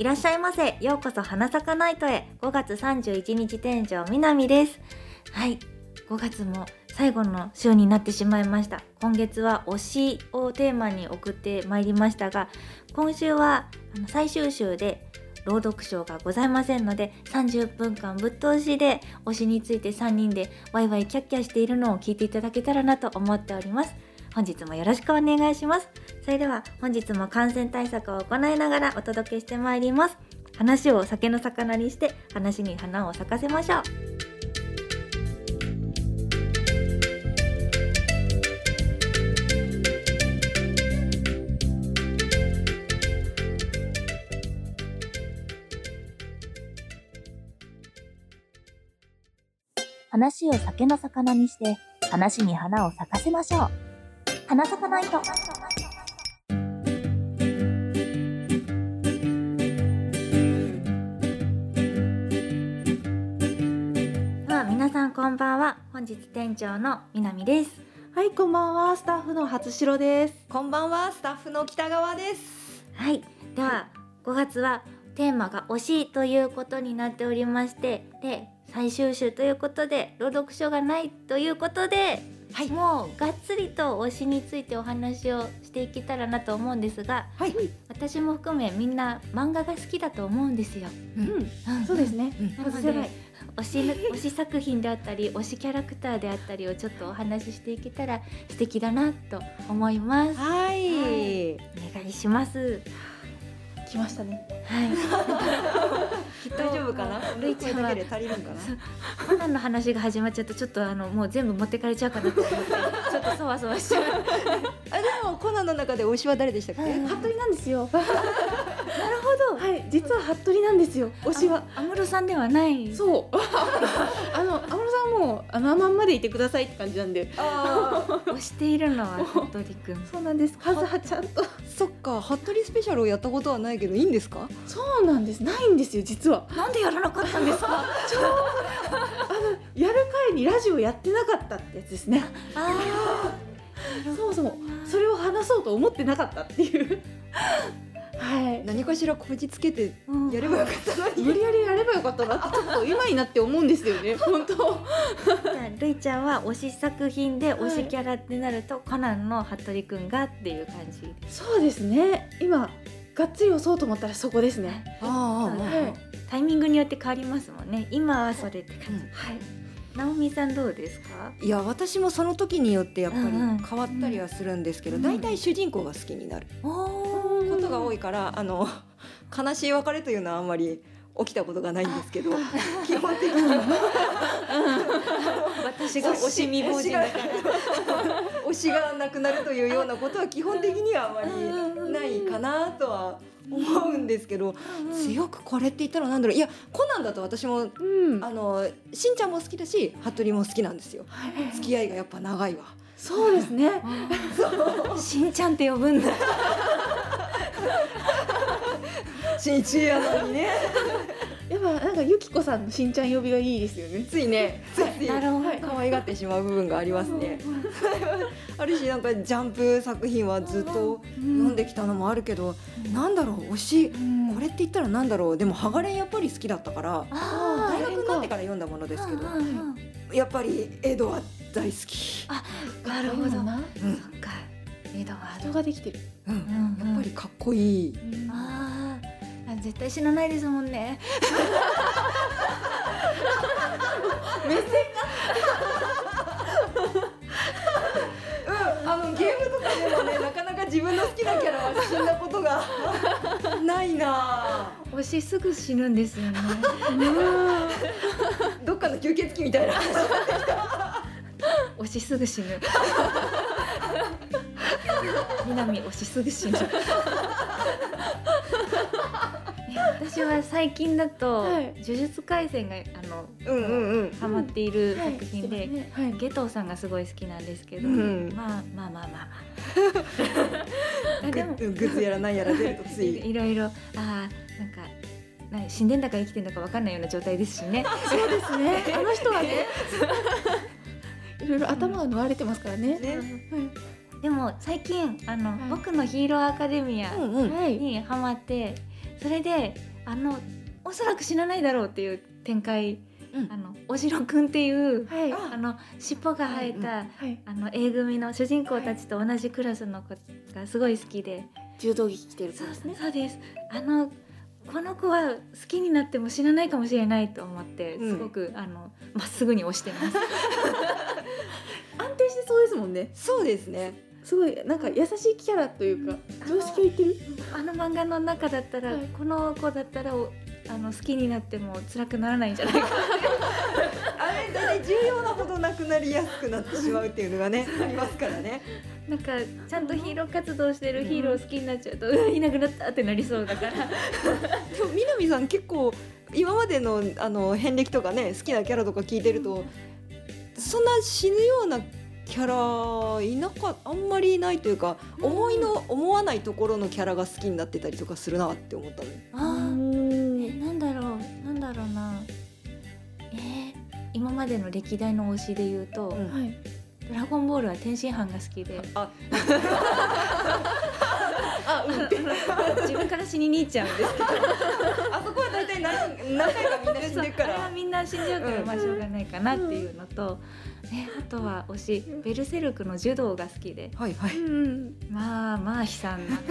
いらっしゃいませ。ようこそ花咲かナイトへ。5月31日店長みなみです。はい。5月も最後の週になってしまいました。今月は推しをテーマに送ってまいりましたが今週はあの最終週で朗読賞がございませんので30分間ぶっ通しで推しについて3人でワイワイキャッキャしているのを聞いていただけたらなと思っております。本日もよろしくお願いします。それでは本日も感染対策を行いながらお届けしてまいります。話を酒の魚にして話に花を咲かせましょう。話を酒の魚にして話に花を咲かせましょう。花咲かないとでは皆さんこんばんは本日店長の南ですはい、こんばんは。スタッフの初城です。こんばんは、スタッフの北川です。はいでは5月はテーマが推しということになっておりましてで最終週ということで朗読書がないということではい、もうがっつりと推しについてお話をしていけたらなと思うんですがはい、私も含めみんな漫画が好きだと思うんですよ。うん、うん、そうですね。うんなので外せない。推しの推し作品であったり推しキャラクターであったりをちょっとお話ししていけたら素敵だなと思います。はい、お願いします。来ましたね。はい。大丈夫かな？ルイちゃんはこれだけで足りるんかな？コナンの話が始まっちゃうとちょっとあのもう全部持ってかれちゃうかなと思って ちょっとそわそわしちゃう。あ、でもコナンの中で推しは誰でしたっけ？はい服部なんですよ。なるほど。はい、実は服部なんですよ。推しは。安室さんではない。そう。あの、安室さんも、あのまんまでいてくださいって感じなんで。ああ、推しているのは服部くん。そうなんです。カズハちゃんと。そっか、服部スペシャルをやったことはないけどいいんですか？そうなんです。ないんですよ、実は。なんでやらなかったんですか？あの、やる会にラジオやってなかったってやつですね。あ そもそも、それを話そうと思ってなかったっていう。はい。何かしらこじつけてあ。うんやればよかったのに。無理やりやればよかったなってちょっと今になって思うんですよね本当じゃあルイちゃんは推し作品で推しキャラってなると、コナンの服部くんがっていう感じ。そうですね今がっつり押そうと思ったらそこですねああ、はいタイミングによって変わりますもんね。今はそれって感じ。うんはい。直美さんどうですか？いや私もその時によってやっぱりうんうん変わったりはするんですけど、うん大体主人公が好きになるおことが多いからあの悲しい別れというのはあんまり起きたことがないんですけど基本的に私が推し未亡人だから。推しがなくなるというようなことは基本的にはあまりないかなとは思うんですけど強くこれって言ったらなんだろう。いやコナンだと私もうん。あのしんちゃんも好きだし服部も好きなんですよ。付き合いがやっぱ長いわ。そうですね。しんちゃんって呼ぶんだ。しんいちやのにね。やっぱなんかゆきこさんのしんちゃん呼びがいいですよね。ついね。ついつい。なるほど。可愛がってしまう部分がありますね。あるしなんかジャンプ作品はずっと読んできたのもあるけど、なんだろう推し。うん。これって言ったらなんだろう。でもハガレンやっぱり好きだったから。あ大学になってから読んだものですけどやっぱりエドは大好き、あ、なるほど。なうん。そっか。エドワー人ド。ができてる。うん。やっぱりかっこいい。あーあ、絶対死なないですもんね。目線うんあのゲームとかでもねなかなか自分の好きなキャラは死んだことがないな推しすぐ死ぬんですよね。どっかの吸血鬼みたいな推しすぐ死ぬ。南推しすぐ死ぬ。私は最近だと、はい。呪術廻戦があのうんうんうん。ハマっているはい。作品で、ねはい。ゲトウさんがすごい好きなんですけど、うん。まあまあまあまあ。ま あでもグッズやらなんやら出るとつい。いろいろあーなんかな死んでんだか生きてんだかわかんないような状態ですしね。そうですね。あの人はねいろいろ頭が縫われてますからね。ねでも最近あの、はい。僕のヒーローアカデミアにハマってそれであのおそらく死なないだろうっていう展開、うん。あのおしろくんっていうはい。あの尻尾が生えた、はい。あの A 組の主人公たちと同じクラスの子がすごい好きで、柔道着着てる子そうですね。そうです。あのこの子は好きになっても死なないかもしれないと思って、うん。すごくあのまっすぐに押してます。安定してそうですもんね。そうですねすごいなんか優しいキャラというか常識を言ってる？あの漫画の中だったら、はい。この子だったらおあの好きになっても辛くならないんじゃないか。あれだね重要なほどなくなりやすくなってしまうっていうのがね ありますからね。なんかちゃんとヒーロー活動してるヒーロー好きになっちゃうと、うん、いなくなったってなりそうだから。でも南さん結構今までのあの遍歴とかね好きなキャラとか聞いてるとそんな死ぬようなキャラいなかあんまりいないというか、思いの思わないところのキャラが好きになってたりとかするなって思ったのあえなんだろう。なんだろうな。えー今までの歴代の推しで言うと、うん。はい。ドラゴンボールは天津飯が好きで。あ あうん。って自分から死にに行っちゃうんですけど。あそこは大体何何回かみんな死んでるかあれはらみんな死んじゃうからうんまあしょうがないかなっていうのと、ね、あとは推しベルセルクの柔道が好きで。はいはい。うん。まあまあ悲惨な。ま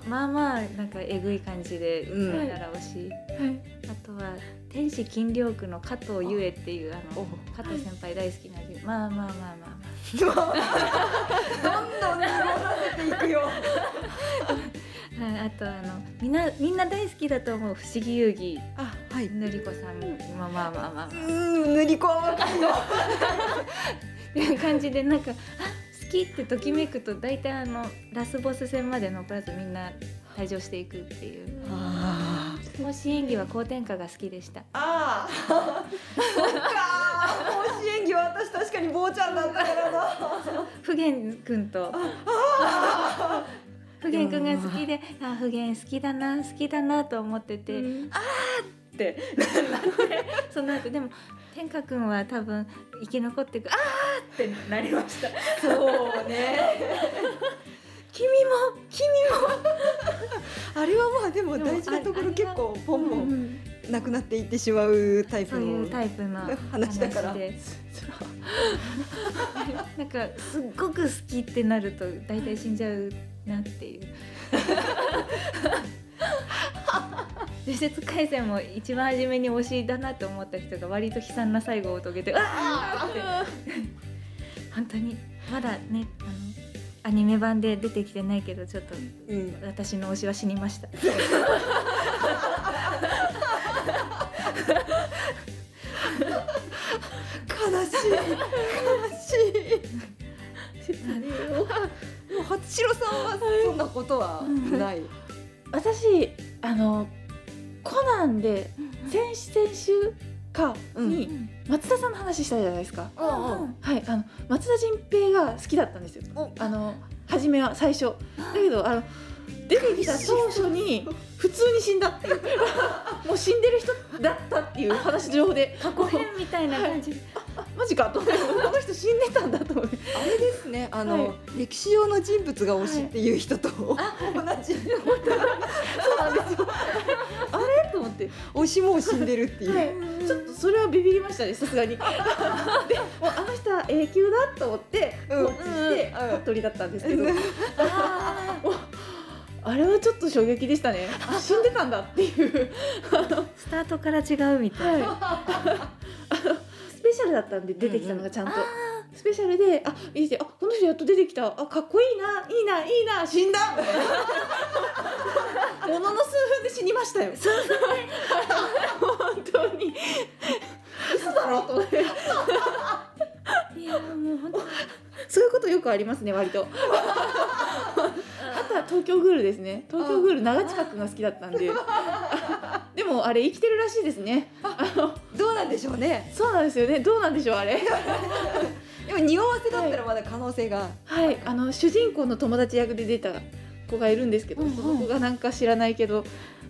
あまあまあなんかえぐい感じでうん。だから推し、はい。あとは天使金陵区の加藤優恵っていうあのお加藤先輩大好きなじまあまあまあまあ。まどんどん濁らせていくよ。あ、はい、あとあのみんなみんな大好きだと思う不思議遊戯。あはい。のりこさん。まあまあまあまあまあ。うーん塗り子は若いよっていう感じでなんかあ好きってときめくと大体あのラスボス戦まで残らずみんな退場していくっていう。あ方針演技は高天下が好きでした。あー。そっか。ー甲子演技は私確かに坊ちゃんだったからな。普玄くんと普玄くんが好きであ普玄好きだな好きだなと思ってて、ってなって。その後でも天下くんは多分生き残っていくあーってなりました。そうね君も君も。あれはまあでも大事なところ結構ポンポンなくなっていってしまうタイプそういうのタイプの話だから。で なんかすっごく好きってなると大体死んじゃうなっていう。呪術廻戦も一番初めに推しだなと思った人が割と悲惨な最後を遂げてあーって。本当に。まだねあのアニメ版で出てきてないけどちょっとうん。私の推しは死にました。悲しい。悲しい。もう初代さんはそんなことはない。私あのコナンで先先週かに松田さんの話したじゃないですか、うんうん。はいあの松田迅平が好きだったんですよ。お。あの初めは最初。だけどあの出てきた当初に普通に死んだっていう。もう死んでる人だったっていう話上で過去編みたいな感じ。で、あマジかと思ってこの人死んでたんだと思ってあれですね。あの、は歴史上の人物が推しっていう人と、同じそうなんですよ。あれと思って推しも死んでるっていう、はい、ちょっとそれはビビりましたねさすがに。でもうあの人は永久だと思ってうん。こっちしてうん。服部だったんですけど、うん。あもうあれはちょっと衝撃でしたね。あ 死んでたんだっていう。ースタートから違うみたい。な、はい。スペシャルだったんで出てきたのがちゃんと、あスペシャルであ見てあこの人やっと出てきた。あかっこいいな。いいな。いいな。死んだ。ものの数分で死にましたよ。本当に。嘘だろと思って。ーいやもう本当。そういうことよくありますね割と。あとは東京グールですね。東京グール長近くが好きだったんで。でもあれ生きてるらしいですね。あのどうなんでしょうね。そうなんですよね。どうなんでしょうあれでも匂わせだったらまだ可能性が、はい。あの主人公の友達役で出た子がいるんですけど、うんうん。その子がなんか知らないけど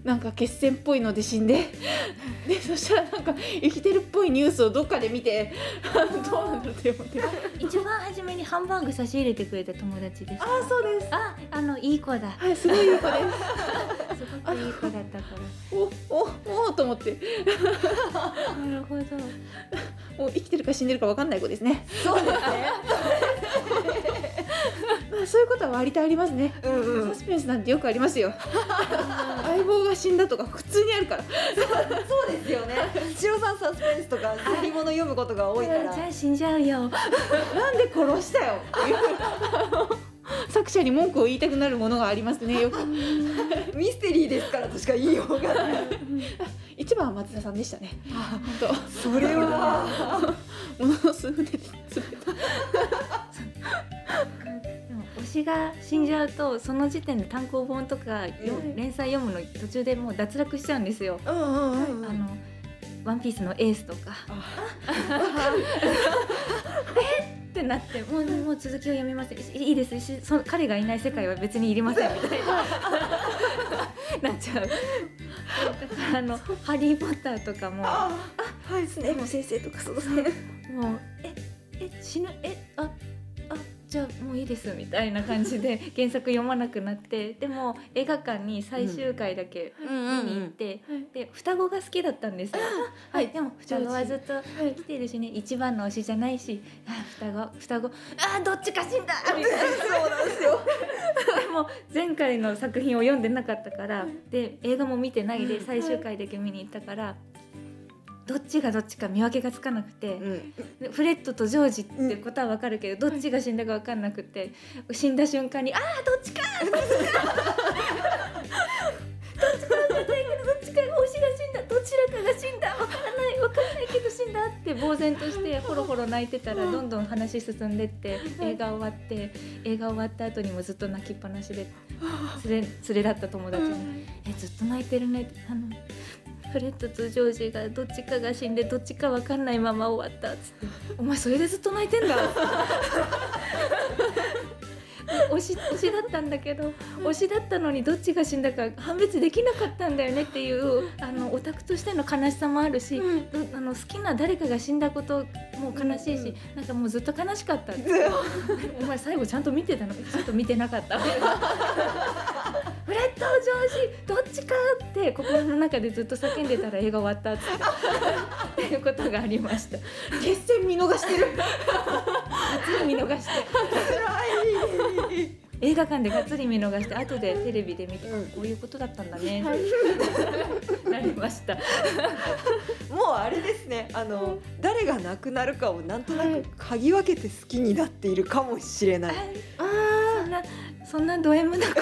なんか血栓っぽいので死んで。でそしたらなんか生きてるっぽいニュースをどっかで見て どうなんだろうって思って。一番初めにハンバーグ差し入れてくれた友達ですああそうです。ああのいい子だ。はいすごいいい子で。すそっごくいい子だったかおおおと思って。らなるほどもう生きてるか死んでるかわかんない子ですね。そうですね。まあそういうことは割とありますね。うんうん。サスペンスなんてよくありますよ。相棒が死んだとか普通にあるから。そうですよね。白さんサスペンスとか推理物読むことが多いから。じゃあ死んじゃうよ。なんで殺したよ。作者に文句を言いたくなるものがありますねよく。ミステリーですからとしか言いようがない一番は松田さんでしたね。本それは。当ものの数分で潰れたでも推しが死んじゃうとその時点で単行本とかようん。連載読むの途中でもう脱落しちゃうんですよ。うんうんうんあのワンピースのエースとか。ってなってもうもう続きを読みませんいいいです。しそ彼がいない世界は別にいりません。みたいな。なっちゃう。だからあのハリーポッターとかもあはいスネープ先生とかそうですね。もうええ死ぬえああじゃあもういいですみたいな感じで 原作読まなくなってでも映画館に最終回だけ見に行って、で双子が好きだったんですよ。はい、でも双子はずっと生きてるしね一番の推しじゃないしあ双子双子。あどっちか死んだ！みたいな。そうなんですよ。でも前回の作品を読んでなかったからで映画も見てないで最終回だけ見に行ったから。どっちがどっちか見分けがつかなくて、うん。でフレッドとジョージってことはわかるけど、どっちが死んだかわかんなくて死んだ瞬間に「ああどっちかどっちかどっちかわかんないけどどっちか推しが死んだどちらかが死んだわからないわからないけど死んだ」って呆然としてホロホロ泣いてたらどんどん話進んでって映画終わって映画終わった後にもずっと泣きっぱなしで連れ連れだった友達に「えずっと泣いてるね」あのフレッドとジョージがどっちかが死んでどっちかわかんないまま終わったっつって「お前それでずっと泣いてんだ」推し推しだったんだけど推しだったのにどっちが死んだか判別できなかったんだよねっていうあのオタクとしての悲しさもあるし、どあの好きな誰かが死んだことも悲しいし、なんかもうずっと悲しかった。お前最後ちゃんと見てたの？ちょっと見てなかったフレッドジョージどっちかって心の中でずっと叫んでたら映画終わったって。っていうことがありました。決戦見逃してる。がっつり見逃して。映画館でがっつり見逃して後でテレビで見て、うん。こういうことだったんだね、なりました。もうあれですね。あの、誰が亡くなるかをなんとなく嗅ぎ分けて好きになっているかもしれない、そんなそんなド M なこと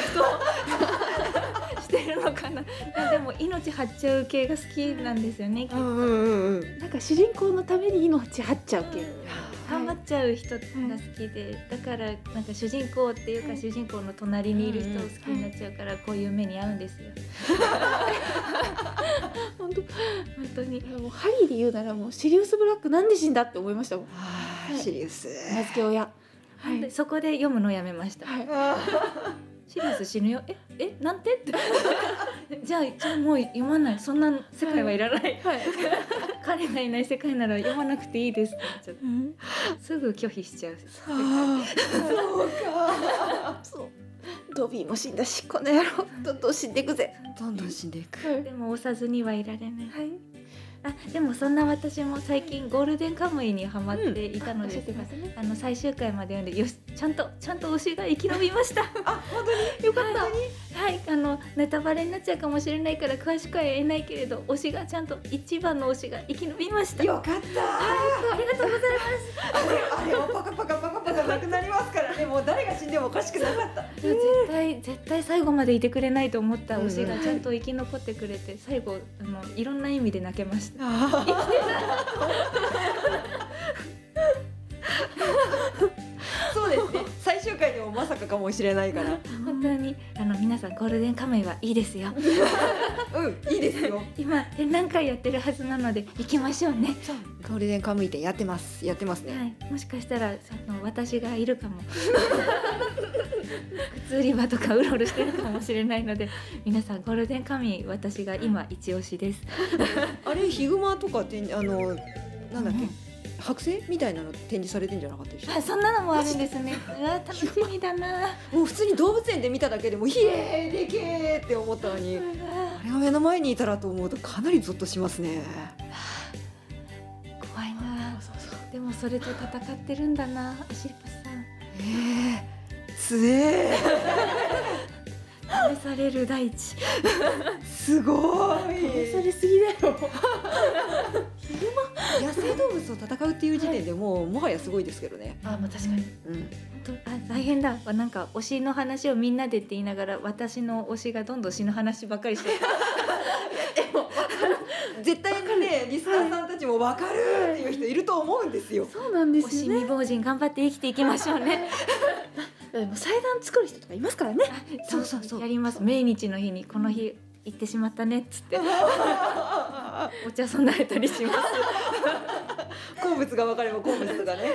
のかない。やでも命張っちゃう系が好きなんですよね、きっとうんうんうん。うんなんか主人公のために命張っちゃう系。頑張っちゃう人が好きで、だからなんか主人公っていうか主人公の隣にいる人を好きになっちゃうからこういう目に遭うんですよ。本当本当に。もうハリーで言うならもうシリウス・ブラックなんで死んだって思いましたもん。はあシリウス。名付け親。はい。でそこで読むのやめました。はい。あ シリウス死ぬよ？ええなんて？って。じゃあじゃあもう読まない。そんな世界はいらない。はい 彼がいない世界なら読まなくていいですって言っちゃってすぐ拒否しちゃう。あそうかそうドビーも死んだしこの野郎どんどん死んでいくぜどんどん死んでいくはいでも押さずにはいられない。はいあでもそんな私も最近ゴールデンカムイにハマっていたのですが、てましたねあの最終回まで読んでよしちゃんと ちゃんと推しが生き延びました。あ本当に？よかったはいあのネタバレになっちゃうかもしれないから詳しくは言えないけれど推しがちゃんと一番の推しが生き延びました。よかったありがとうございます。あれあれはパカパカパカパカなくなりますからね。もう誰が死んでもおかしくなかった。絶対絶対最後までいてくれないと思った推しがちゃんと生き残ってくれて最後あのいろんな意味で泣けました。あ そうですね。最終回でもまさかかもしれないから。本当にあの皆さんゴールデンカムイはいいですよ。うんいいですよ。今展覧会やってるはずなので行きましょうね。ゴールデンカムイ店やってます。やってますね。はい、もしかしたらその私がいるかも。靴売り場とかうろうろしてるかもしれないので皆さんゴールデンカムイ私が今一押しです。あれヒグマとかってあのなんだっけ、剥製みたいなの展示されてんじゃなかったでしょ？あそんなのもあるんですね。うわ楽しみだな。もう普通に動物園で見ただけでも「ひえーでけー!」って思ったのに。あれが目の前にいたらと思うとかなりゾッとしますね。怖いな。でもそれと戦ってるんだなアシリパさん。えー、つえ。試される大地。ー、すごい生動物と戦うっていう時点でもうもはやすごいですけどね。あまあ確かに。うん、あ大変だ。なんか推しの話をみんなでって言いながら私の推しがどんどん死ぬ話ばっかりして 絶対にねリスナーさんたちも分かるっていう人いると思うんですよ。そうなんですよね。未亡人頑張って生きていきましょうね。でも祭壇作る人とかいますからね。そうそうそう。やります。命日の日にこの日行ってしまったねっつって。お茶備えたりします好物が分かれば好物がね。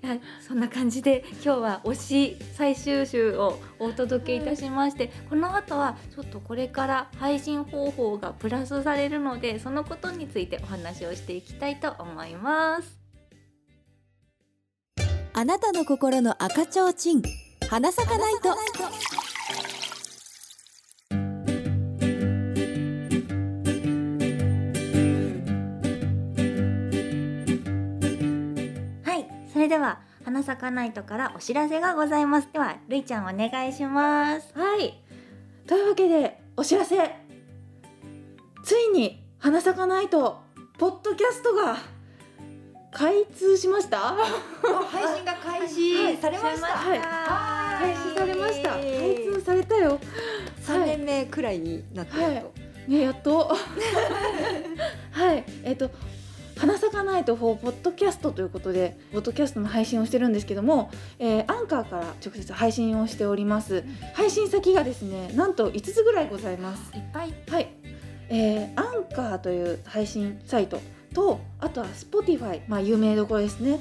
そんな感じで今日は推し最終週をお届けいたしまして、この後はちょっとこれから配信方法がプラスされるのでそのことについてお話をしていきたいと思います。あなたの心の赤ちょうちん花咲かないとれでは花咲かナイトからお知らせがございます。ではるいちゃんお願いします。はい。というわけでお知らせ。ついに花咲かないとポッドキャストが開通しました？配信が開始されました。はい。開始されました。開通されたよ。三年目くらいになってやっと。ねやっと。はい。えっ、と花咲かないとフォーポッドキャストということでポッドキャストの配信をしてるんですけども、えーアンカーから直接配信をしております。配信先がですねなんと5つぐらいございます。いっぱい。はい、えーアンカーという配信サイトとあとは Spotify まあ有名どころですね。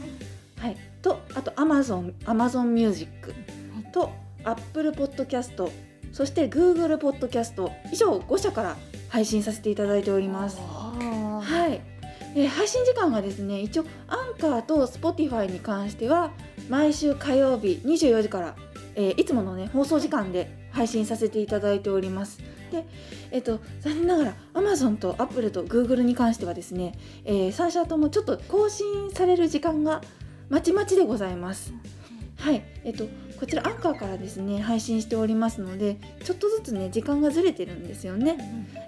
はい。とあと Amazon Amazon Music と Apple Podcast そして Google Podcast 以上5社から配信させていただいております。ははい、えー配信時間がですね一応アンカーと Spotify に関しては毎週火曜日24時から、えーいつものね放送時間で配信させていただいております。でえっ、と残念ながら Amazon と Apple と Google に関してはですね、え3社ともちょっと更新される時間がまちまちでございます。はい。えっ、とこちらアンカーからですね配信しておりますのでちょっとずつね時間がずれてるんですよね。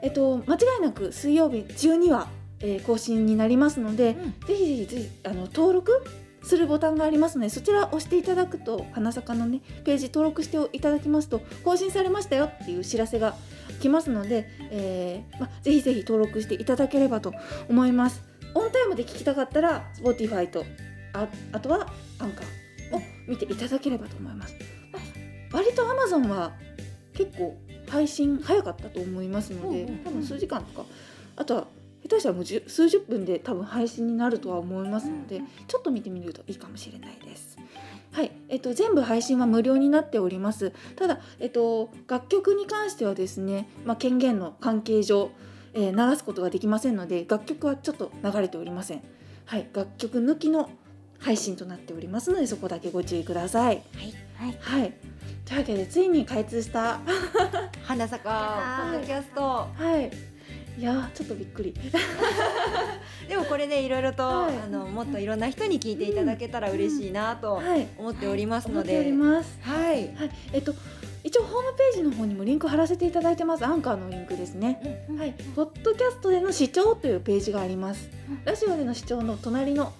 えっと、間違いなく水曜日中には、えー更新になりますので、ぜひぜひぜひあの登録するボタンがありますのでそちらを押していただくと花坂のねページ登録していただきますと更新されましたよっていう知らせが来ますので、えーま、ぜひぜひ登録していただければと思います。オンタイムで聞きたかったら Spotify とああとはアンカーを見ていただければと思います。割と Amazon は結構配信早かったと思いますので、うんうんうん。多分数時間とか。あとは下手したらもう数十分で多分配信になるとは思いますので、ちょっと見てみるといいかもしれないです。はい、えっと全部配信は無料になっております。ただえっと楽曲に関してはですね、まあ権限の関係上、えー流すことができませんので楽曲はちょっと流れておりません。はい、楽曲抜きの配信となっておりますのでそこだけご注意ください。はいはい。というわけでついに開通した。花咲かポッドキャスト。はい。いやーちょっとびっくり。でもこれねいろいろと、はいあのもっといろんな人に聞いていただけたら嬉しいなとはい。思っておりますので。ます。はい。はい。えっと一応ホームページの方にもリンク貼らせていただいてます。アンカーのリンクですね。はい。ポッドキャストでの視聴というページがあります。ラジオでの視聴の隣の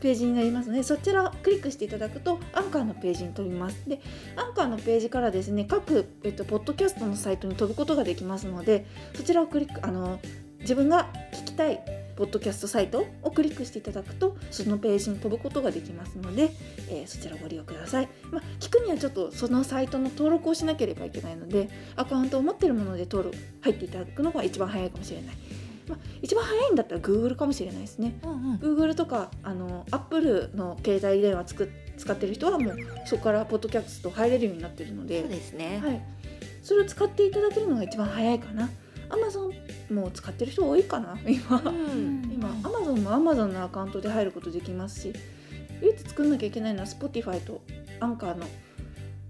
ページになりますのでそちらをクリックしていただくとアンカーのページに飛びます。でアンカーのページからですね各、えっと、ポッドキャストのサイトに飛ぶことができますのでそちらをクリックあの自分が聞きたいポッドキャストサイトをクリックしていただくとそのページに飛ぶことができますので、えーそちらをご利用ください、まあ、聞くにはちょっとそのサイトの登録をしなければいけないのでアカウントを持っているもので登録入っていただくのが一番早いかもしれない、まあ、一番早いんだったら Google かもしれないですね。うんうん。Google とかあの Apple の携帯電話つく使ってる人はもうそこからポッドキャスト入れるようになってるのでそうですね。はい、それを使っていただけるのが一番早いかな。Amazon もう使ってる人多いかな。今。うん。今アマゾンもアマゾンのアカウントで入ることできますし唯一作んなきゃいけないのは Spotify とアンカーの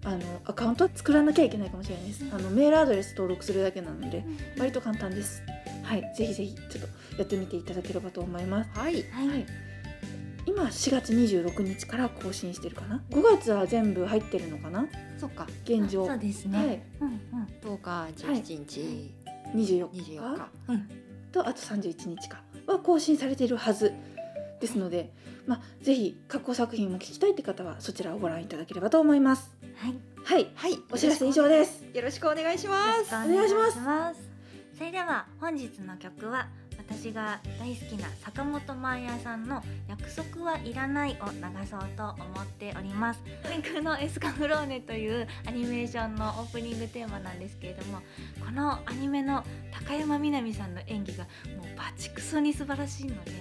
あのアカウントは作らなきゃいけないかもしれないです。あのメールアドレス登録するだけなので割と簡単ですはいぜひぜひちょっとやってみていただければと思います。はい。はい、はい。今4月26日から更新してるかな？5月は全部入ってるのかな？そっか。現状。そうですね、はい。うんうん。10日。17日、24 24日日、うん、とあと31日か。は更新されているはずですので、まあ、ぜひ過去作品も聞きたいって方はそちらをご覧いただければと思います。はい。はい、はい。お知らせ以上です。よろしくお願いします。よろしくお願いしますそれでは本日の曲は私が大好きな坂本真綾さんの約束はいらないを流そうと思っております。天空のエスカフローネというアニメーションのオープニングテーマなんですけれどもこのアニメの高山みなみさんの演技がもうバチクソに素晴らしいので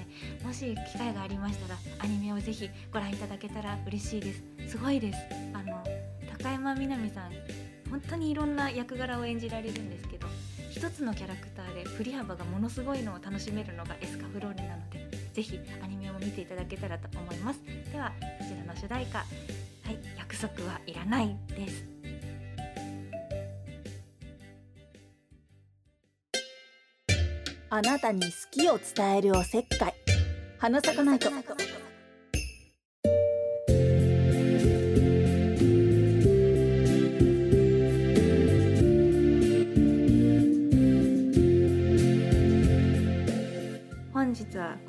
もし機会がありましたらアニメをぜひご覧いただけたら嬉しいです。すごいです。あの高山みなみさん本当にいろんな役柄を演じられるんですけど一つのキャラクターで振り幅がものすごいのを楽しめるのがエスカフローネなのでぜひアニメを見ていただけたらと思います。ではこちらの主題歌。はい約束はいらないです。あなたに好きを伝えるおせっかい。花咲かないと。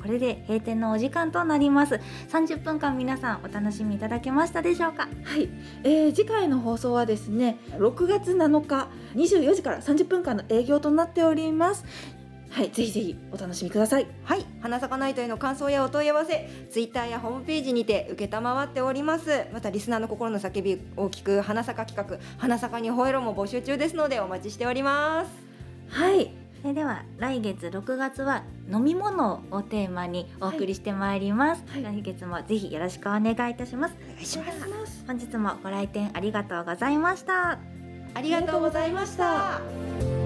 これで閉店のお時間となります。30分間皆さんお楽しみいただけましたでしょうか？はい、えー次回の放送はですね、6月7日24時から30分間の営業となっております。はい、ぜひぜひお楽しみください。はい。花咲かナイトへの感想やお問い合わせツイッターやホームページにて承っております。またリスナーの心の叫びを聞く花咲か企画花咲かに吠えろも募集中ですのでお待ちしております。はい、それでは来月6月は飲み物をテーマにお送りしてまいります、はい。来月もぜひよろしくお願いいたします。お願いします。本日もご来店ありがとうございました。ありがとうございました